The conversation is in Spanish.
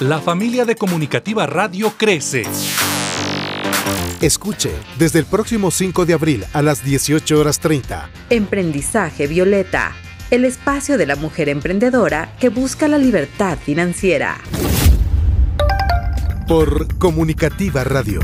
La familia de Comunicativa Radio crece. Escuche desde el próximo 5 de abril a las 18 horas 30. Emprendizaje Violeta, el espacio de la mujer emprendedora que busca la libertad financiera. Por Comunicativa Radio